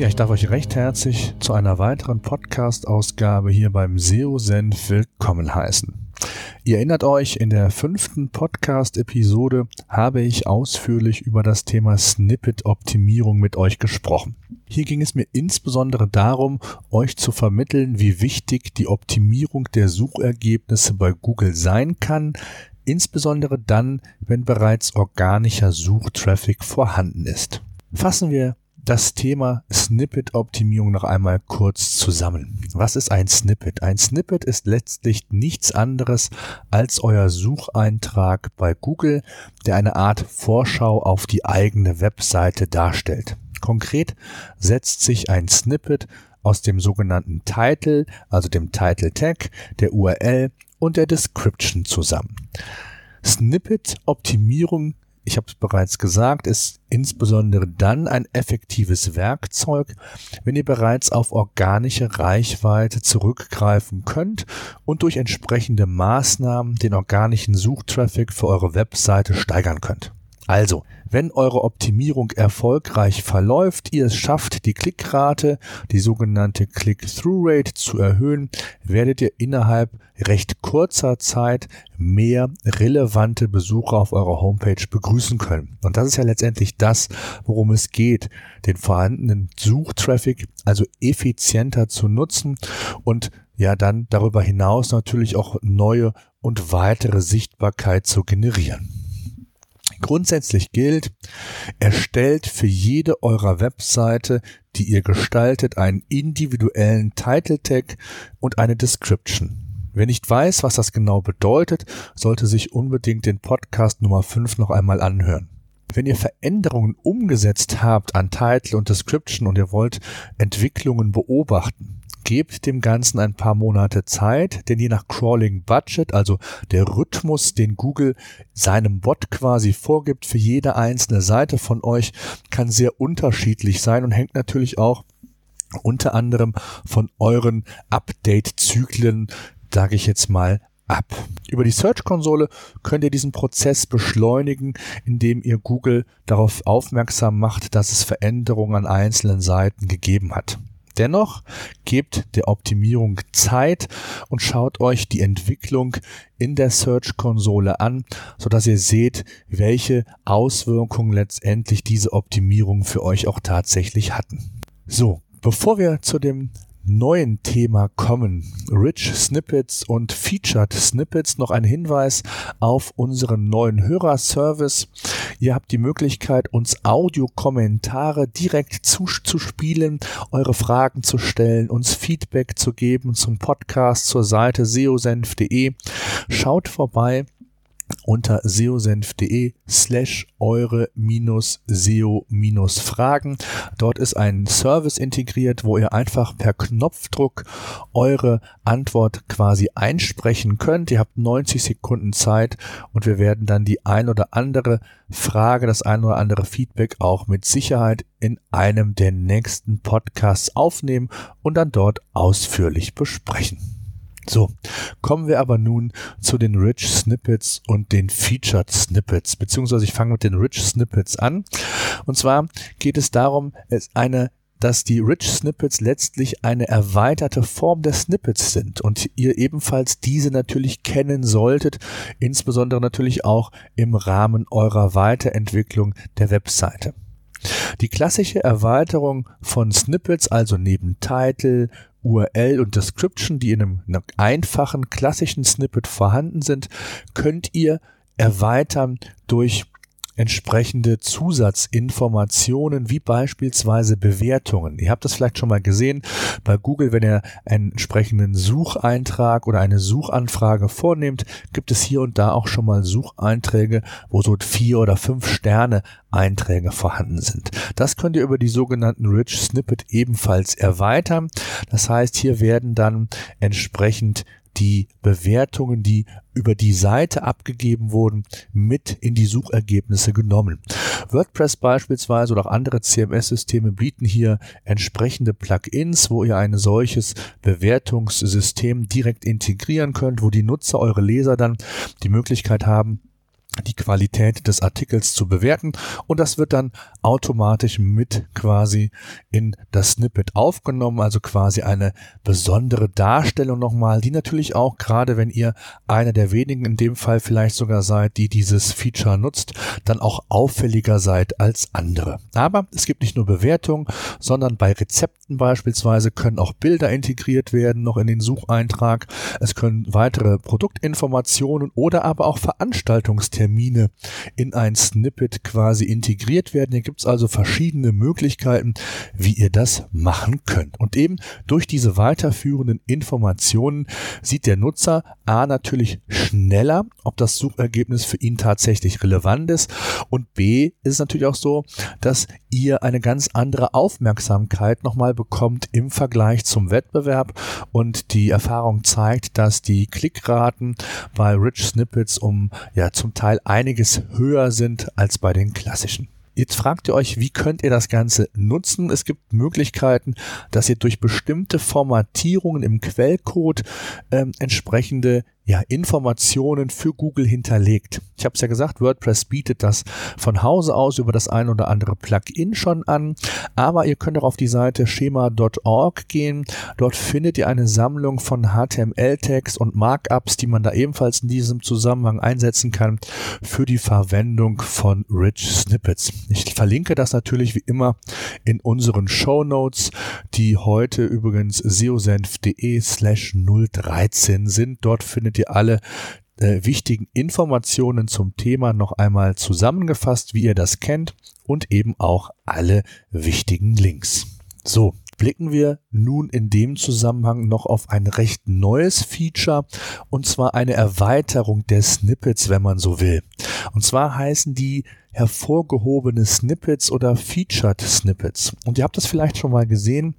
Ja, ich darf euch recht herzlich zu einer weiteren Podcast-Ausgabe hier beim SEO Senf willkommen heißen. Ihr erinnert euch, in der fünften Podcast-Episode habe ich ausführlich über das Thema Snippet-Optimierung mit euch gesprochen. Hier ging es mir insbesondere darum, euch zu vermitteln, wie wichtig die Optimierung der Suchergebnisse bei Google sein kann, insbesondere dann, wenn bereits organischer Suchtraffic vorhanden ist. Fassen wir das Thema Snippet-Optimierung noch einmal kurz zusammen. Was ist ein Snippet? Ein Snippet ist letztlich nichts anderes als euer Sucheintrag bei Google, der eine Art Vorschau auf die eigene Webseite darstellt. Konkret setzt sich ein Snippet aus dem sogenannten Title, also dem Title Tag, der URL und der Description zusammen. Snippet-Optimierung ich habe es bereits gesagt, ist insbesondere dann ein effektives Werkzeug, wenn ihr bereits auf organische Reichweite zurückgreifen könnt und durch entsprechende Maßnahmen den organischen Suchtraffic für eure Webseite steigern könnt. Also, wenn eure Optimierung erfolgreich verläuft, ihr es schafft, die Klickrate, die sogenannte Click-Through-Rate zu erhöhen, werdet ihr innerhalb recht kurzer Zeit mehr relevante Besucher auf eurer Homepage begrüßen können. Und das ist ja letztendlich das, worum es geht, den vorhandenen Suchtraffic also effizienter zu nutzen und ja dann darüber hinaus natürlich auch neue und weitere Sichtbarkeit zu generieren. Grundsätzlich gilt, erstellt für jede eurer Webseite, die ihr gestaltet, einen individuellen Title Tag und eine Description. Wer nicht weiß, was das genau bedeutet, sollte sich unbedingt den Podcast Nummer 5 noch einmal anhören. Wenn ihr Veränderungen umgesetzt habt an Title und Description und ihr wollt Entwicklungen beobachten, gebt dem Ganzen ein paar Monate Zeit, denn je nach Crawling Budget, also der Rhythmus, den Google seinem Bot quasi vorgibt für jede einzelne Seite von euch, kann sehr unterschiedlich sein und hängt natürlich auch unter anderem von euren Update-Zyklen, sage ich jetzt mal, ab. Über die Search-Konsole könnt ihr diesen Prozess beschleunigen, indem ihr Google darauf aufmerksam macht, dass es Veränderungen an einzelnen Seiten gegeben hat. Dennoch gebt der Optimierung Zeit und schaut euch die Entwicklung in der Search-Konsole an, sodass ihr seht, welche Auswirkungen letztendlich diese Optimierung für euch auch tatsächlich hatten. So, bevor wir zu dem neuen Thema kommen. Rich Snippets und Featured Snippets. Noch ein Hinweis auf unseren neuen Hörerservice. Ihr habt die Möglichkeit, uns Audiokommentare direkt zuzuspielen, eure Fragen zu stellen, uns Feedback zu geben zum Podcast zur Seite seosenf.de. Schaut vorbei unter seosenf.de slash eure minus SEO minus Fragen. Dort ist ein Service integriert, wo ihr einfach per Knopfdruck eure Antwort quasi einsprechen könnt. Ihr habt 90 Sekunden Zeit und wir werden dann die ein oder andere Frage, das ein oder andere Feedback auch mit Sicherheit in einem der nächsten Podcasts aufnehmen und dann dort ausführlich besprechen. So, kommen wir aber nun zu den Rich Snippets und den Featured Snippets, beziehungsweise ich fange mit den Rich Snippets an. Und zwar geht es darum, es eine dass die Rich Snippets letztlich eine erweiterte Form der Snippets sind und ihr ebenfalls diese natürlich kennen solltet, insbesondere natürlich auch im Rahmen eurer Weiterentwicklung der Webseite. Die klassische Erweiterung von Snippets, also neben Title, URL und Description, die in einem, einem einfachen klassischen Snippet vorhanden sind, könnt ihr erweitern durch entsprechende Zusatzinformationen wie beispielsweise Bewertungen. Ihr habt das vielleicht schon mal gesehen bei Google, wenn ihr einen entsprechenden Sucheintrag oder eine Suchanfrage vornehmt, gibt es hier und da auch schon mal Sucheinträge, wo so vier oder fünf Sterne Einträge vorhanden sind. Das könnt ihr über die sogenannten Rich Snippet ebenfalls erweitern. Das heißt, hier werden dann entsprechend die Bewertungen, die über die Seite abgegeben wurden, mit in die Suchergebnisse genommen. WordPress beispielsweise oder auch andere CMS-Systeme bieten hier entsprechende Plugins, wo ihr ein solches Bewertungssystem direkt integrieren könnt, wo die Nutzer, eure Leser dann die Möglichkeit haben, die Qualität des Artikels zu bewerten und das wird dann automatisch mit quasi in das Snippet aufgenommen, also quasi eine besondere Darstellung nochmal, die natürlich auch gerade wenn ihr einer der wenigen in dem Fall vielleicht sogar seid, die dieses Feature nutzt, dann auch auffälliger seid als andere. Aber es gibt nicht nur Bewertungen, sondern bei Rezepten beispielsweise können auch Bilder integriert werden, noch in den Sucheintrag. Es können weitere Produktinformationen oder aber auch Veranstaltungstermine Termine in ein Snippet quasi integriert werden. Hier gibt es also verschiedene Möglichkeiten, wie ihr das machen könnt. Und eben durch diese weiterführenden Informationen sieht der Nutzer A natürlich schneller, ob das Suchergebnis für ihn tatsächlich relevant ist. Und B ist es natürlich auch so, dass ihr eine ganz andere Aufmerksamkeit nochmal bekommt im Vergleich zum Wettbewerb. Und die Erfahrung zeigt, dass die Klickraten bei Rich Snippets um ja zum Teil einiges höher sind als bei den klassischen. Jetzt fragt ihr euch, wie könnt ihr das Ganze nutzen? Es gibt Möglichkeiten, dass ihr durch bestimmte Formatierungen im Quellcode ähm, entsprechende ja, Informationen für Google hinterlegt. Ich habe es ja gesagt, WordPress bietet das von Hause aus über das ein oder andere Plugin schon an, aber ihr könnt auch auf die Seite schema.org gehen. Dort findet ihr eine Sammlung von HTML-Tags und Markups, die man da ebenfalls in diesem Zusammenhang einsetzen kann für die Verwendung von Rich Snippets. Ich verlinke das natürlich wie immer in unseren Show Notes, die heute übrigens seosenf.de slash 013 sind. Dort findet alle äh, wichtigen Informationen zum Thema noch einmal zusammengefasst, wie ihr das kennt und eben auch alle wichtigen Links. So, blicken wir nun in dem Zusammenhang noch auf ein recht neues Feature und zwar eine Erweiterung der Snippets, wenn man so will. Und zwar heißen die hervorgehobene Snippets oder Featured Snippets. Und ihr habt das vielleicht schon mal gesehen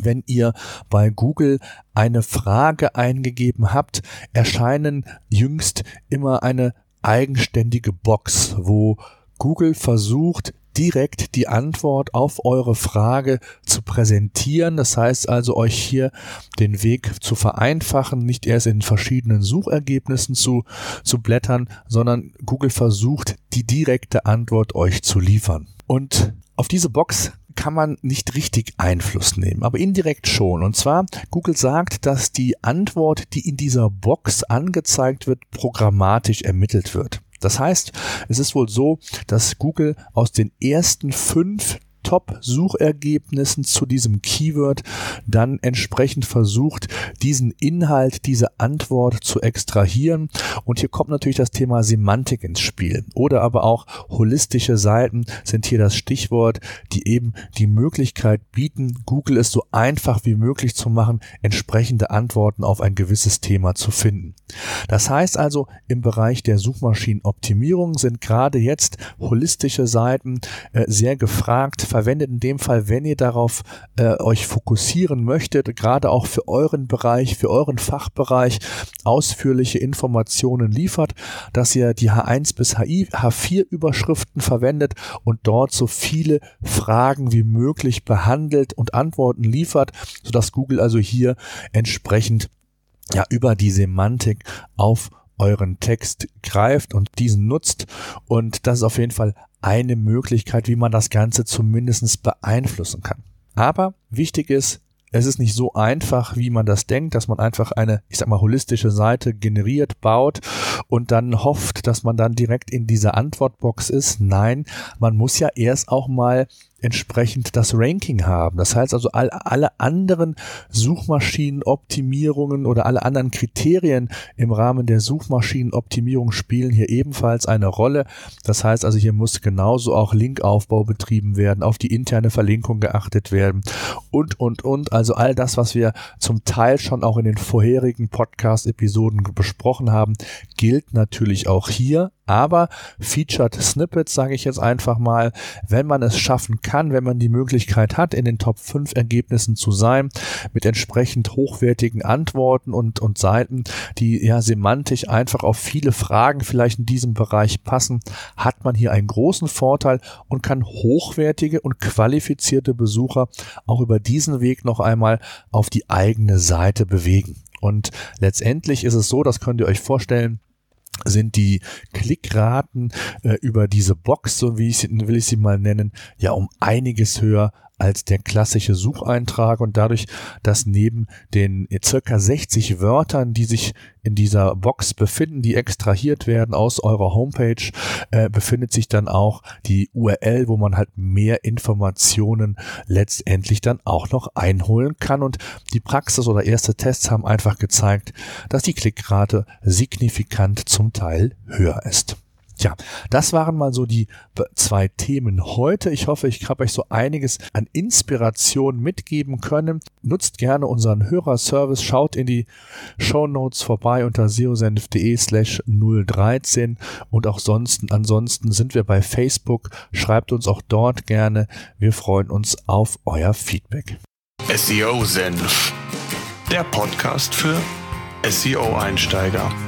wenn ihr bei Google eine Frage eingegeben habt, erscheinen jüngst immer eine eigenständige Box, wo Google versucht, direkt die Antwort auf eure Frage zu präsentieren. Das heißt also, euch hier den Weg zu vereinfachen, nicht erst in verschiedenen Suchergebnissen zu, zu blättern, sondern Google versucht, die direkte Antwort euch zu liefern. Und auf diese Box kann man nicht richtig Einfluss nehmen, aber indirekt schon. Und zwar, Google sagt, dass die Antwort, die in dieser Box angezeigt wird, programmatisch ermittelt wird. Das heißt, es ist wohl so, dass Google aus den ersten fünf Top-Suchergebnissen zu diesem Keyword dann entsprechend versucht, diesen Inhalt, diese Antwort zu extrahieren. Und hier kommt natürlich das Thema Semantik ins Spiel. Oder aber auch holistische Seiten sind hier das Stichwort, die eben die Möglichkeit bieten, Google es so einfach wie möglich zu machen, entsprechende Antworten auf ein gewisses Thema zu finden. Das heißt also, im Bereich der Suchmaschinenoptimierung sind gerade jetzt holistische Seiten äh, sehr gefragt, verwendet in dem Fall, wenn ihr darauf äh, euch fokussieren möchtet, gerade auch für euren Bereich, für euren Fachbereich ausführliche Informationen liefert, dass ihr die H1 bis HI, H4 Überschriften verwendet und dort so viele Fragen wie möglich behandelt und Antworten liefert, sodass Google also hier entsprechend ja über die Semantik auf euren Text greift und diesen nutzt. Und das ist auf jeden Fall eine Möglichkeit, wie man das Ganze zumindest beeinflussen kann. Aber wichtig ist, es ist nicht so einfach, wie man das denkt, dass man einfach eine, ich sag mal, holistische Seite generiert, baut und dann hofft, dass man dann direkt in dieser Antwortbox ist. Nein, man muss ja erst auch mal entsprechend das Ranking haben. Das heißt also, all, alle anderen Suchmaschinenoptimierungen oder alle anderen Kriterien im Rahmen der Suchmaschinenoptimierung spielen hier ebenfalls eine Rolle. Das heißt also, hier muss genauso auch Linkaufbau betrieben werden, auf die interne Verlinkung geachtet werden und, und, und. Also all das, was wir zum Teil schon auch in den vorherigen Podcast-Episoden besprochen haben, gilt natürlich auch hier. Aber Featured Snippets, sage ich jetzt einfach mal, wenn man es schaffen kann, wenn man die Möglichkeit hat, in den Top 5 Ergebnissen zu sein, mit entsprechend hochwertigen Antworten und, und Seiten, die ja semantisch einfach auf viele Fragen vielleicht in diesem Bereich passen, hat man hier einen großen Vorteil und kann hochwertige und qualifizierte Besucher auch über diesen Weg noch einmal auf die eigene Seite bewegen. Und letztendlich ist es so, das könnt ihr euch vorstellen, sind die Klickraten äh, über diese Box, so wie ich sie, will ich sie mal nennen, ja um einiges höher als der klassische Sucheintrag und dadurch, dass neben den circa 60 Wörtern, die sich in dieser Box befinden, die extrahiert werden aus eurer Homepage, äh, befindet sich dann auch die URL, wo man halt mehr Informationen letztendlich dann auch noch einholen kann. Und die Praxis oder erste Tests haben einfach gezeigt, dass die Klickrate signifikant zum Teil höher ist. Tja, das waren mal so die zwei Themen heute. Ich hoffe, ich habe euch so einiges an Inspiration mitgeben können. Nutzt gerne unseren Hörerservice, schaut in die Show Notes vorbei unter seosenf.de slash 013 und auch sonst, ansonsten sind wir bei Facebook. Schreibt uns auch dort gerne. Wir freuen uns auf euer Feedback. SEO Senf, der Podcast für SEO-Einsteiger.